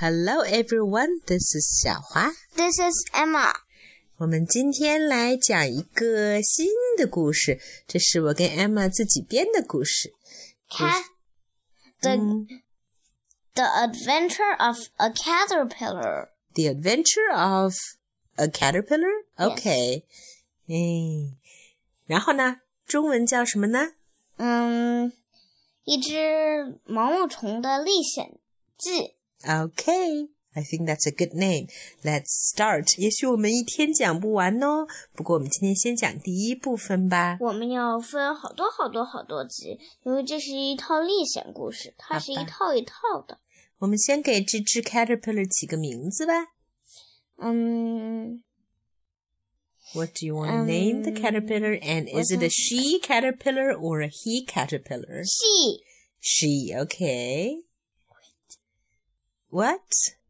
Hello everyone, this is 小花。 This is Emma. 我们今天来讲一个新的故事，这是我跟 Emma 自己编的故事。 Cat. The 嗯 The Adventure of a Caterpillar. The Adventure of a Caterpillar. OK，哎，然后呢，中文叫什么呢？嗯，一只毛毛虫的历险记。 Okay, I think that's a good name. Let's start. 也许我们一天讲不完哦，不过我们今天先讲第一部分吧。我们要分好多好多好多集，因为这是一套历险故事，它是一好吧套一套的。我们先给这只 caterpillar 起个名字吧。嗯 What do you want to name the Um, caterpillar? And is it a she caterpillar or a he caterpillar? ，She She, okay. What?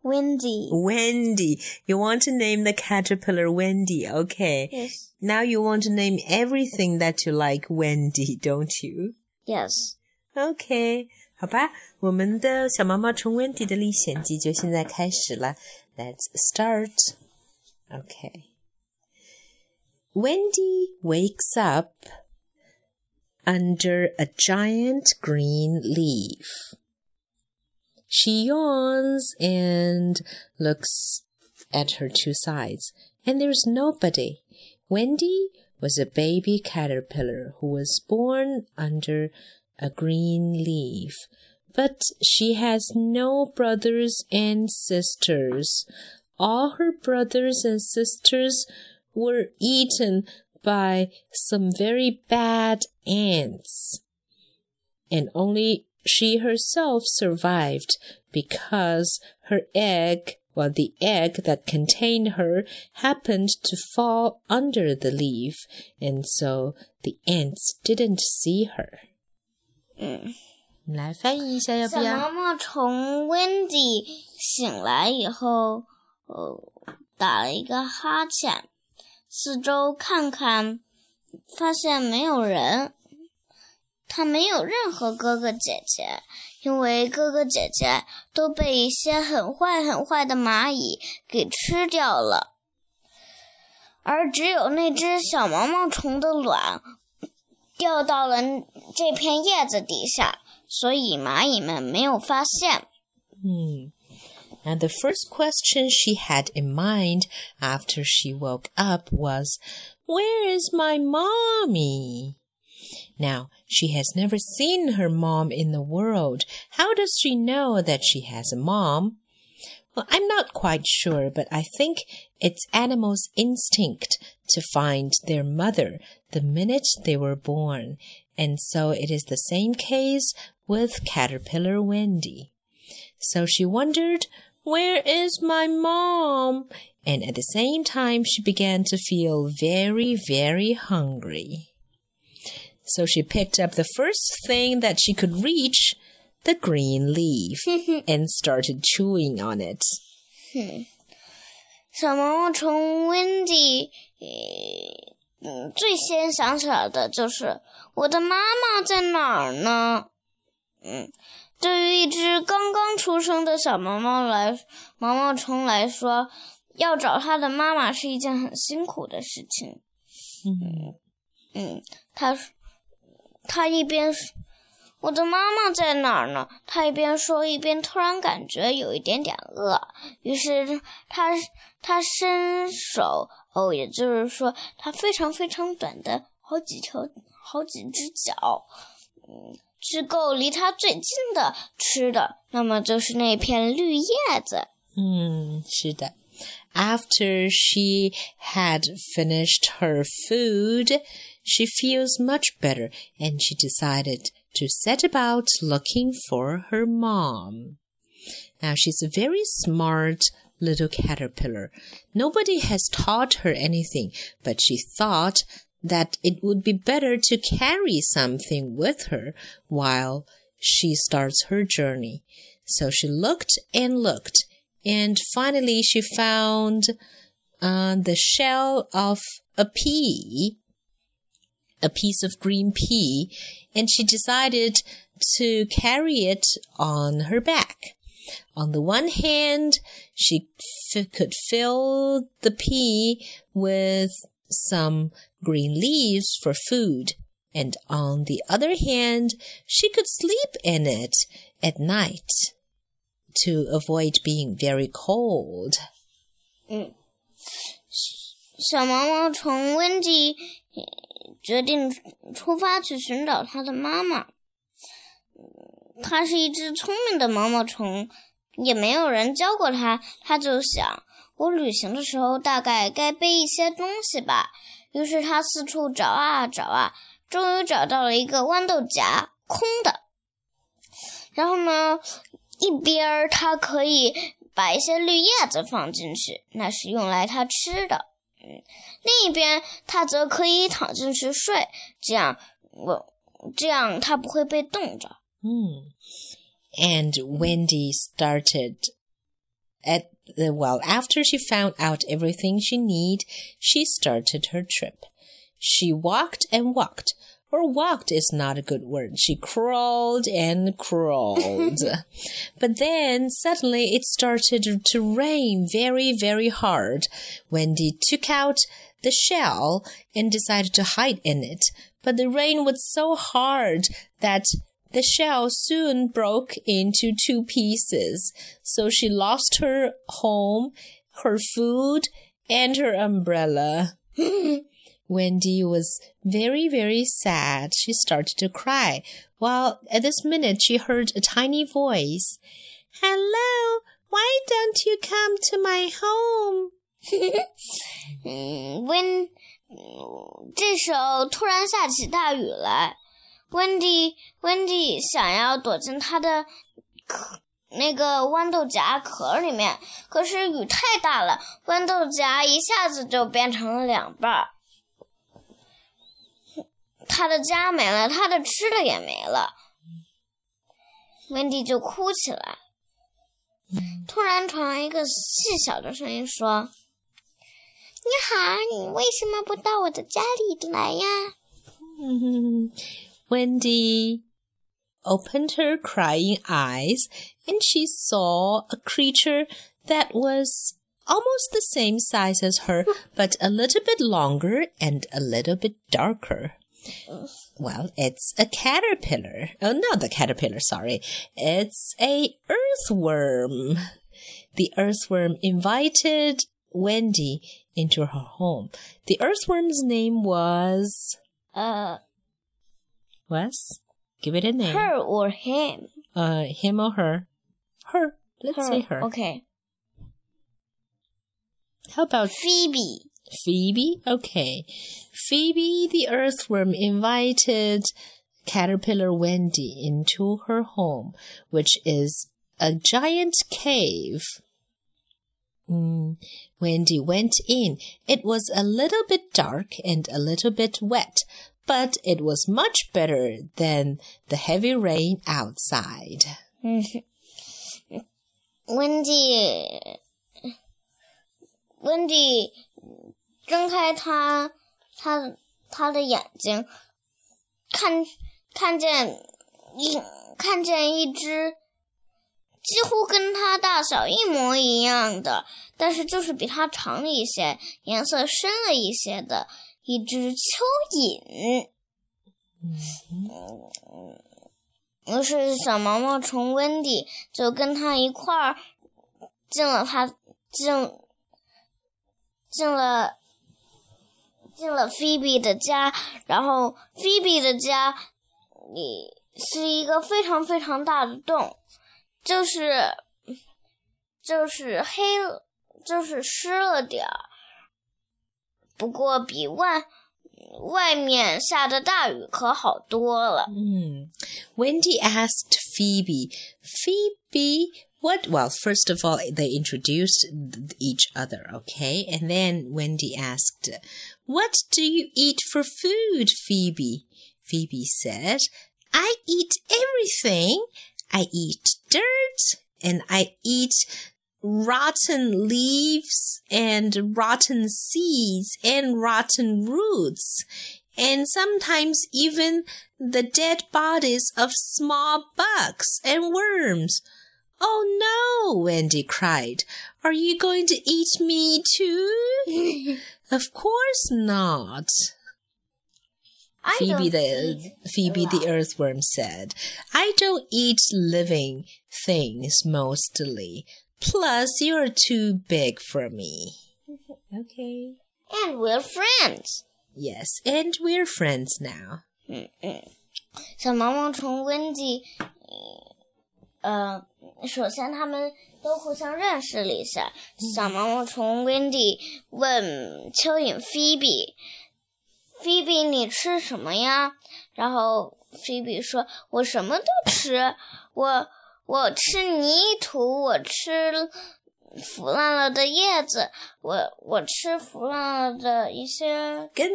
Windy. Wendy. You want to name the caterpillar Wendy, okay. Yes. Now you want to name everything that you like Wendy, don't you? Yes. OK，好吧，我们的小毛毛虫温迪的历险记就现在开始了。Let's start. OK. Wendy wakes up under a giant green leaf. She yawns and looks at her two sides, and there's nobody. Wendy was a baby caterpillar who was born under a green leaf, but she has no brothers and sisters. All her brothers and sisters were eaten by some very bad ants. And only she herself survived because her egg, well, the egg that contained her happened to fall under the leaf, and so the ants didn't see her. 嗯，来翻译一下，要不小要？毛毛虫 Wendy 醒来以后，呃，打了一个哈欠，四周看看，发现没有人。 他没有任何哥哥姐姐，因为哥哥姐姐都被一些很坏很坏的蚂蚁给吃掉了，而只有那只小毛毛虫的卵掉到了这片叶子底下，所以蚂蚁们没有发现。嗯，And the first question she had in mind after she woke up was, Where is my mommy? Now, she has never seen her mom in the world. How does she know that she has a mom? Well, I'm not quite sure, but I think it's animals' instinct to find their mother the minute they were born. And so it is the same case with Caterpillar Wendy. So she wondered, Where is my mom? And at the same time, she began to feel very, very hungry. So she picked up the first thing that she could reach, the green leaf, and started chewing on it. 小毛毛虫 Wendy，呃，嗯，最先想起来的就是我的妈妈在哪儿呢？嗯，对于一只刚刚出生的小毛毛来毛毛虫来说，要找它的妈妈是一件很辛苦的事情。嗯，他 他一边说我的妈妈在哪儿呢？他一边说，一边突然感觉有一点点饿，于是他他伸手，哦，也就是说，他非常非常短的好几条、好几只脚，嗯，去够离他最近的吃的，那么就是那片绿叶子。嗯是的. After she had finished her food, she feels much better and she decided to set about looking for her mom. Now she's a very smart little caterpillar. Nobody has taught her anything, but she thought that it would be better to carry something with her while she starts her journey. So she looked and looked, and finally she found uh, the shell of a pea, a piece of green pea, and she decided to carry it on her back. On the one hand, she could fill the pea with some green leaves for food, and on the other hand, she could sleep in it at night to avoid being very cold. 嗯，小毛毛虫温迪决定出发去寻找它的妈妈。它是一只聪明的毛毛虫，也没有人教过它。它就想，我旅行的时候大概该背一些东西吧。于是它四处找啊找啊，终于找到了一个豌豆荚，空的。然后呢，一边儿它可以把一些绿叶子放进去，那是用来它吃的。嗯，另一边它则可以躺进去睡，这样我这样它不会被冻着。嗯，and Wendy started at the well after she found out everything she need, she started her trip. She walked and walked. Or walked is not a good word. She crawled and crawled. but then suddenly it started to rain very, very hard. Wendy took out the shell and decided to hide in it. But the rain was so hard that the shell soon broke into two pieces. So she lost her home, her food, and her umbrella. Wendy was very, very sad. She started to cry. While at this minute she heard a tiny voice. Hello, why don't you come to my home? 嗯温，这时候突然下起大雨来。温迪，温迪想要躲进他的壳，那个豌豆荚壳里面，可是雨太大了，豌豆荚一下子就变成了两半儿。 他的家没了，他的吃的也没了，温迪就哭起来。突然传来一个细小的声音说：“你好，你为什么不到我的家里来呀？” Wendy opened her crying eyes and she saw a creature that was almost the same size as her, but a little bit longer and a little bit darker. Well, it's a caterpillar. Oh, not the caterpillar, sorry. It's a earthworm. The earthworm invited Wendy into her home. The earthworm's name was. Uh. Was? Give it a name. Her or him? Uh, him or her? Her. Let's her. say her. Okay. How about Phoebe? Phoebe? Okay. Phoebe the earthworm invited Caterpillar Wendy into her home, which is a giant cave. Mm. Wendy went in. It was a little bit dark and a little bit wet, but it was much better than the heavy rain outside. Wendy, Wendy 睁开他他他的眼睛，看看见一看见一只几乎跟它大小一模一样的，但是就是比它长一些、颜色深了一些的一只蚯蚓。嗯，于是小毛毛虫温迪就跟他一块儿进了他进进了。进了菲比的家，然后菲比的家里是一个非常非常大的洞，就是就是黑，就是湿了点儿，不过比外外面下的大雨可好多了。嗯，Wendy asked Phoebe, Phoebe. What? Well, first of all, they introduced each other, okay? And then Wendy asked, what do you eat for food, Phoebe? Phoebe said, I eat everything. I eat dirt and I eat rotten leaves and rotten seeds and rotten roots and sometimes even the dead bodies of small bugs and worms. Oh no! Wendy cried. Are you going to eat me too? of course not. I Phoebe don't the eat Phoebe the alive. earthworm said, "I don't eat living things mostly. Plus, you're too big for me." Okay. And we're friends. Yes, and we're friends now. 小毛毛虫温蒂，呃，首先他们 都互相认识了一下。小毛毛虫温蒂问蚯蚓菲比：“菲比，你吃什么呀？”然后菲比说：“我什么都吃，我我吃泥土，我吃腐烂了的叶子，我我吃腐烂了的一些根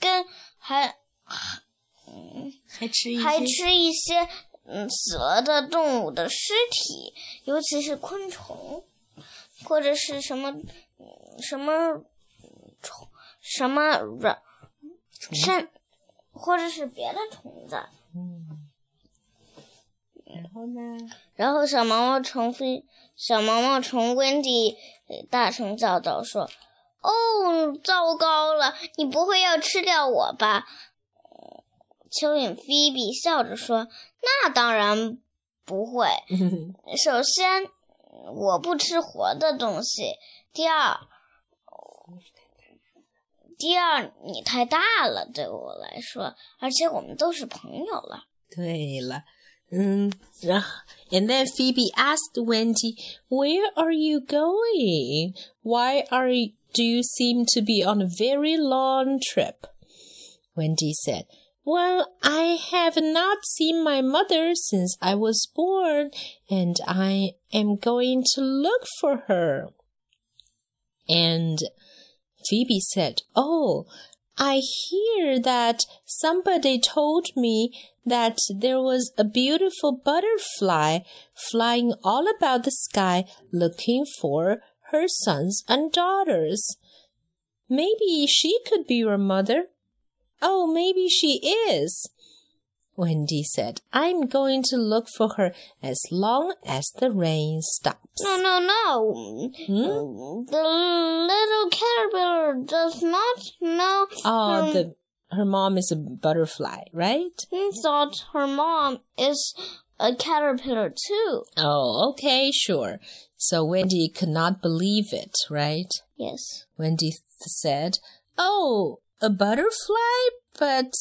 根，还还吃一还吃一些嗯死了的动物的尸体，尤其是昆虫，或者是什么嗯什么虫什么软甚，或者是别的虫子。嗯然后呢？然后小毛毛虫飞，小毛毛虫温迪呃大声叫道说：“哦，糟糕了！你不会要吃掉我吧？”呃蚯蚓菲比笑着说：“那当然不会。首先，我不吃活的东西；第二，第二，你太大了，对我来说，而且我们都是朋友了。对了，嗯，然后，and then Phoebe asked Wendy, "Where are you going? Why are you, do you seem to be on a very long trip?" Wendy said, "Well, I have not seen my mother since I was born, and I am going to look for her." And Phoebe said, Oh, I hear that somebody told me that there was a beautiful butterfly flying all about the sky looking for her sons and daughters. Maybe she could be your mother. Oh, maybe she is. Wendy said, I'm going to look for her as long as the rain stops. No, no, no. Hmm? The little caterpillar does not know. Oh, Um, the her mom is a butterfly, right? He thought her mom is a caterpillar too. Oh, okay, sure. So Wendy could not believe it, right? Yes. Wendy th- said, "Oh, a butterfly, but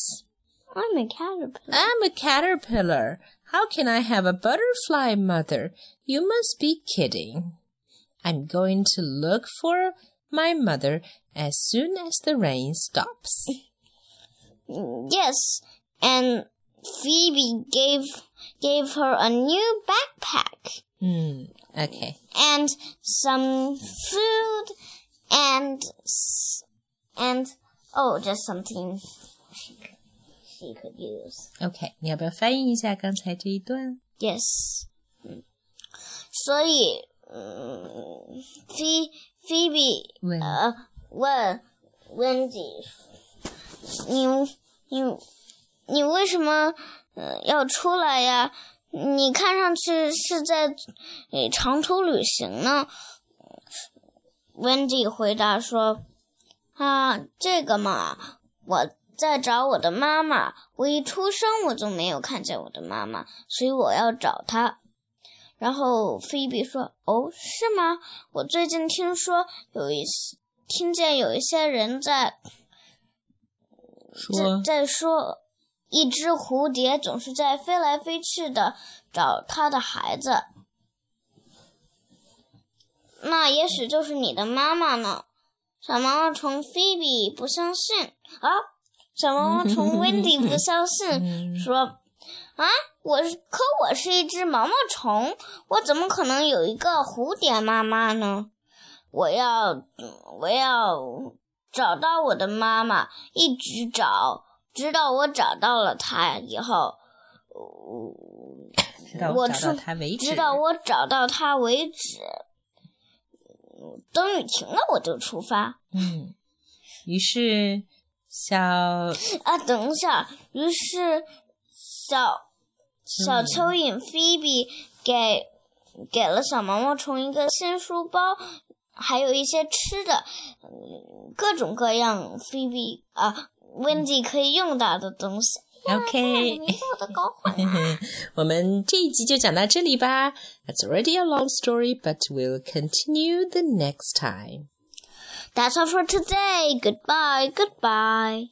I'm a caterpillar. I'm a caterpillar. How can I have a butterfly mother? You must be kidding. I'm going to look for my mother as soon as the rain stops." Yes. And Phoebe gave gave her a new backpack Hmm. Okay. and some food and and oh, just something she could, she could use. OK，你要不要翻译一下刚才这一段？ Yes，嗯，所以，嗯，Phoe Phoebe 问呃问 Wendy，你你你为什么呃要出来呀？你看上去是在呃长途旅行呢。Wendy 回答说：“ 啊，这个嘛，我在找我的妈妈。我一出生我就没有看见我的妈妈，所以我要找她。”然后菲比说：“哦，是吗？我最近听说有一些听见有一些人在说在在说，一只蝴蝶总是在飞来飞去的找它的孩子。那也许就是你的妈妈呢。”小毛毛虫菲比不相信啊，小毛毛虫温迪不相信，说：“啊，我是可我是一只毛毛虫，我怎么可能有一个蝴蝶妈妈呢？我要，嗯我要找到我的妈妈，一直找，直到我找到了她以后，我出到它为止。直到我找到她为止。等雨停了，我就出发。嗯，于是小啊，等一下，于是小小蚯蚓菲比给给了小毛毛虫一个新书包，还有一些吃的，各种各样菲比啊，Wendy 可以用到的东西。OK，我的搞混了。我们这一集就讲到这里吧。That's already a long story, but we'll continue the next time. That's all for today. Goodbye. Goodbye.